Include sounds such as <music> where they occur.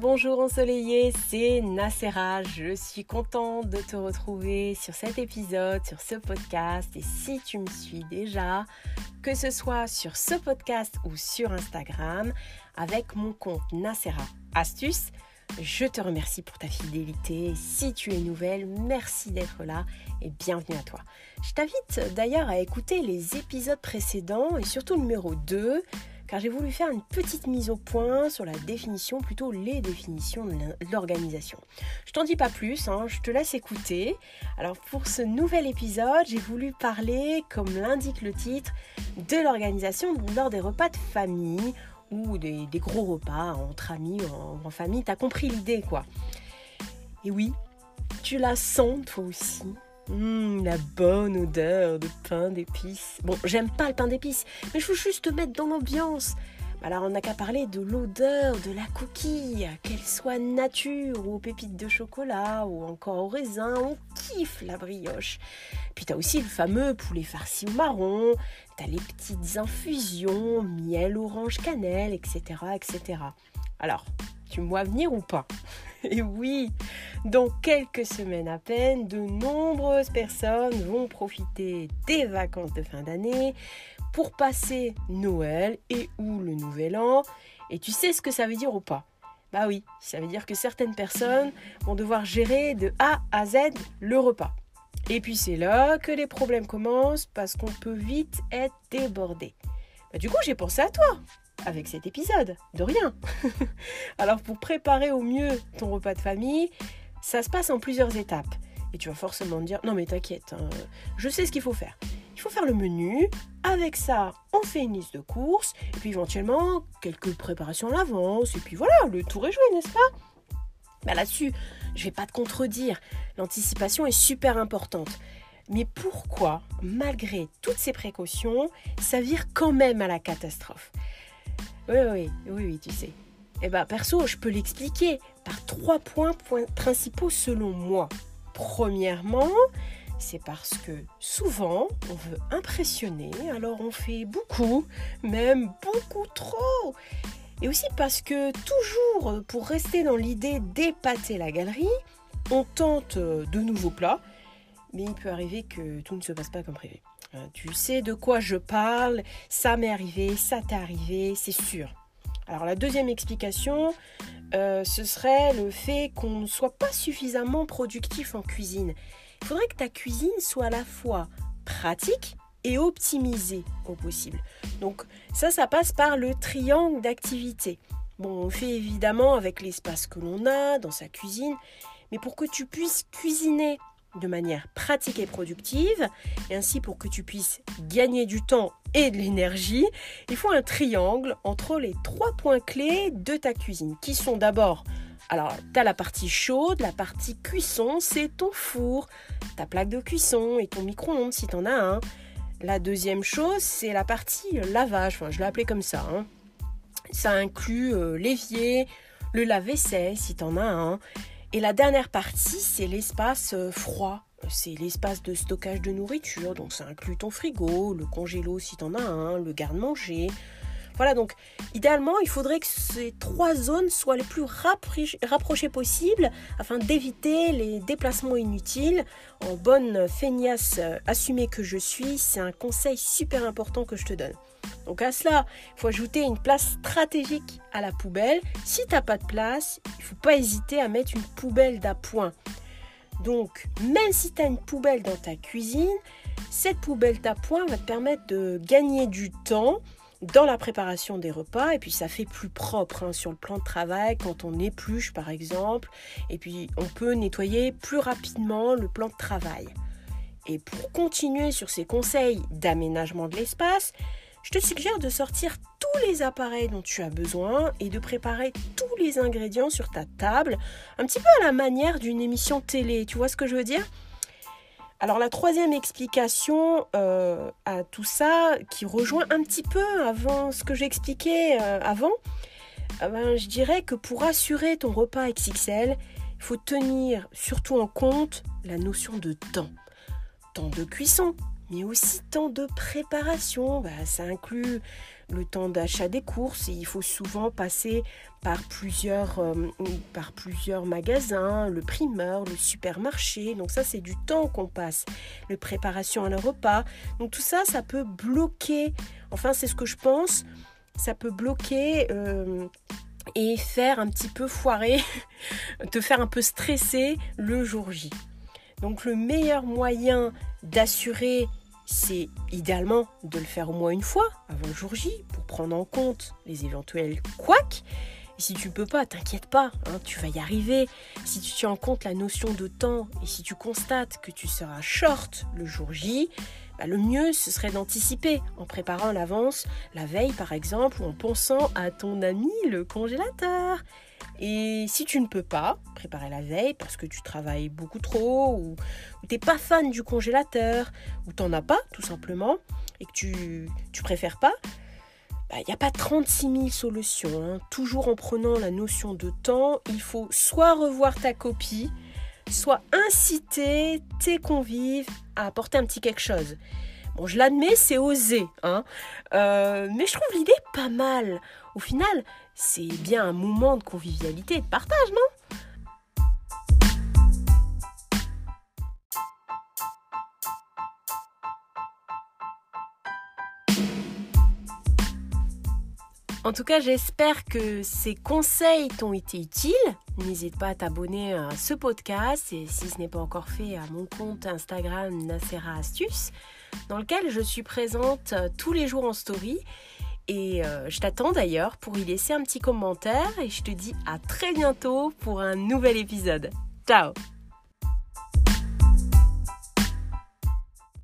bonjour ensoleillé, c'est Nacera. Je suis contente de te retrouver sur cet épisode, sur ce podcast. Et si tu me suis déjà, que ce soit sur ce podcast ou sur Instagram, avec mon compte Nacera Astuce, je te remercie pour ta fidélité. Si tu es nouvelle, merci d'être là et bienvenue à toi. Je t'invite d'ailleurs à écouter les épisodes précédents et surtout numéro 2 car j'ai voulu faire une petite mise au point sur la définition, plutôt les définitions de l'organisation. Je t'en dis pas plus, hein, je te laisse écouter. Alors pour ce nouvel épisode, j'ai voulu parler, comme l'indique le titre, de l'organisation lors des repas de famille ou des, gros repas entre amis ou en, famille. T'as compris l'idée quoi. Et oui, tu la sens toi aussi. Hum, la bonne odeur de pain d'épices. Bon, j'aime pas le pain d'épices, mais je veux juste te mettre dans l'ambiance. Alors on n'a qu'à parler de l'odeur de la coquille, qu'elle soit nature ou aux pépites de chocolat ou encore au raisin, on kiffe la brioche. Puis t'as aussi le fameux poulet farci au marron, t'as les petites infusions, miel, orange, cannelle, etc. etc. Alors, tu me vois venir ou pas? Et oui, dans quelques semaines à peine, de nombreuses personnes vont profiter des vacances de fin d'année pour passer Noël et ou le Nouvel An. Et tu sais ce que ça veut dire ou pas? Bah oui, ça veut dire que certaines personnes vont devoir gérer de A à Z le repas. Et puis c'est là que les problèmes commencent parce qu'on peut vite être débordé. Bah, du coup, j'ai pensé à toi avec cet épisode. De rien. <laughs> Alors pour préparer au mieux ton repas de famille, ça se passe en plusieurs étapes. Et tu vas forcément dire, non mais t'inquiète, hein, je sais ce qu'il faut faire. Il faut faire le menu, avec ça on fait une liste de courses, et puis éventuellement quelques préparations à l'avance, et puis voilà, le tour est joué, n'est-ce pas? Bah Là-dessus, je vais pas te contredire, l'anticipation est super importante. Mais pourquoi, malgré toutes ces précautions, ça vire quand même à la catastrophe? Oui, oui, oui, oui, tu sais. Eh bien, perso, je peux l'expliquer par trois points, principaux selon moi. Premièrement, c'est parce que souvent, on veut impressionner, alors on fait beaucoup, même beaucoup trop. Et aussi parce que toujours, pour rester dans l'idée d'épater la galerie, on tente de nouveaux plats, mais il peut arriver que tout ne se passe pas comme prévu. Euh, tu sais de quoi je parle, ça m'est arrivé, ça t'est arrivé, c'est sûr. Alors la deuxième explication, euh, ce serait le fait qu'on ne soit pas suffisamment productif en cuisine. Il faudrait que ta cuisine soit à la fois pratique et optimisée au possible. Donc ça, ça passe par le triangle d'activité. Bon, on fait évidemment avec l'espace que l'on a dans sa cuisine, mais pour que tu puisses cuisiner de manière pratique et productive, et ainsi pour que tu puisses gagner du temps et de l'énergie, il faut un triangle entre les trois points clés de ta cuisine, qui sont d'abord, alors tu as la partie chaude, la partie cuisson, c'est ton four, ta plaque de cuisson et ton micro-ondes si tu en as un. La deuxième chose, c'est la partie lavage, enfin je l'ai appelé comme ça. Hein. Ça inclut euh, l'évier, le lave-vaisselle si tu en as un, et la dernière partie, c'est l'espace euh, froid. C'est l'espace de stockage de nourriture, donc ça inclut ton frigo, le congélo si tu en as un, le garde-manger. Voilà, donc idéalement, il faudrait que ces trois zones soient les plus rapprochées possibles afin d'éviter les déplacements inutiles. En bonne feignasse euh, assumée que je suis, c'est un conseil super important que je te donne. Donc à cela, il faut ajouter une place stratégique à la poubelle. Si tu n'as pas de place, il faut pas hésiter à mettre une poubelle d'appoint. Donc même si tu as une poubelle dans ta cuisine, cette poubelle d'appoint va te permettre de gagner du temps dans la préparation des repas et puis ça fait plus propre hein, sur le plan de travail quand on épluche par exemple et puis on peut nettoyer plus rapidement le plan de travail. Et pour continuer sur ces conseils d'aménagement de l'espace, je te suggère de sortir tous les appareils dont tu as besoin et de préparer tous les ingrédients sur ta table, un petit peu à la manière d'une émission télé. Tu vois ce que je veux dire? Alors la troisième explication euh, à tout ça, qui rejoint un petit peu avant ce que j'expliquais euh, avant, euh, ben, je dirais que pour assurer ton repas XXL, il faut tenir surtout en compte la notion de temps. Temps de cuisson, mais aussi temps de préparation. Bah, ça inclut le temps d'achat des courses et il faut souvent passer par plusieurs, euh, par plusieurs magasins, le primeur, le supermarché. Donc ça, c'est du temps qu'on passe. Le préparation à un repas. Donc tout ça, ça peut bloquer. Enfin, c'est ce que je pense. Ça peut bloquer. Euh, et faire un petit peu foirer, <laughs> te faire un peu stresser le jour J. Donc le meilleur moyen d'assurer c'est idéalement de le faire au moins une fois avant le jour J pour prendre en compte les éventuels couacs. Si tu peux pas, t'inquiète pas, hein, tu vas y arriver. Si tu tiens en compte la notion de temps et si tu constates que tu seras short le jour J, bah, le mieux ce serait d'anticiper en préparant l'avance, la veille par exemple, ou en pensant à ton ami le congélateur. Et si tu ne peux pas préparer la veille parce que tu travailles beaucoup trop ou, tu n'es pas fan du congélateur ou tu n'en as pas tout simplement et que tu, tu préfères pas, il bah, n'y a pas 36 000 solutions. Hein. Toujours en prenant la notion de temps, il faut soit revoir ta copie, soit inciter tes convives à apporter un petit quelque chose. Bon, je l'admets, c'est osé, hein. Euh, mais je trouve l'idée pas mal. Au final, c'est bien un moment de convivialité et de partage, non? En tout cas, j'espère que ces conseils t'ont été utiles. N'hésite pas à t'abonner à ce podcast et si ce n'est pas encore fait, à mon compte Instagram Nacera Astuce, dans lequel je suis présente tous les jours en story et euh, je t'attends d'ailleurs pour y laisser un petit commentaire et je te dis à très bientôt pour un nouvel épisode. Ciao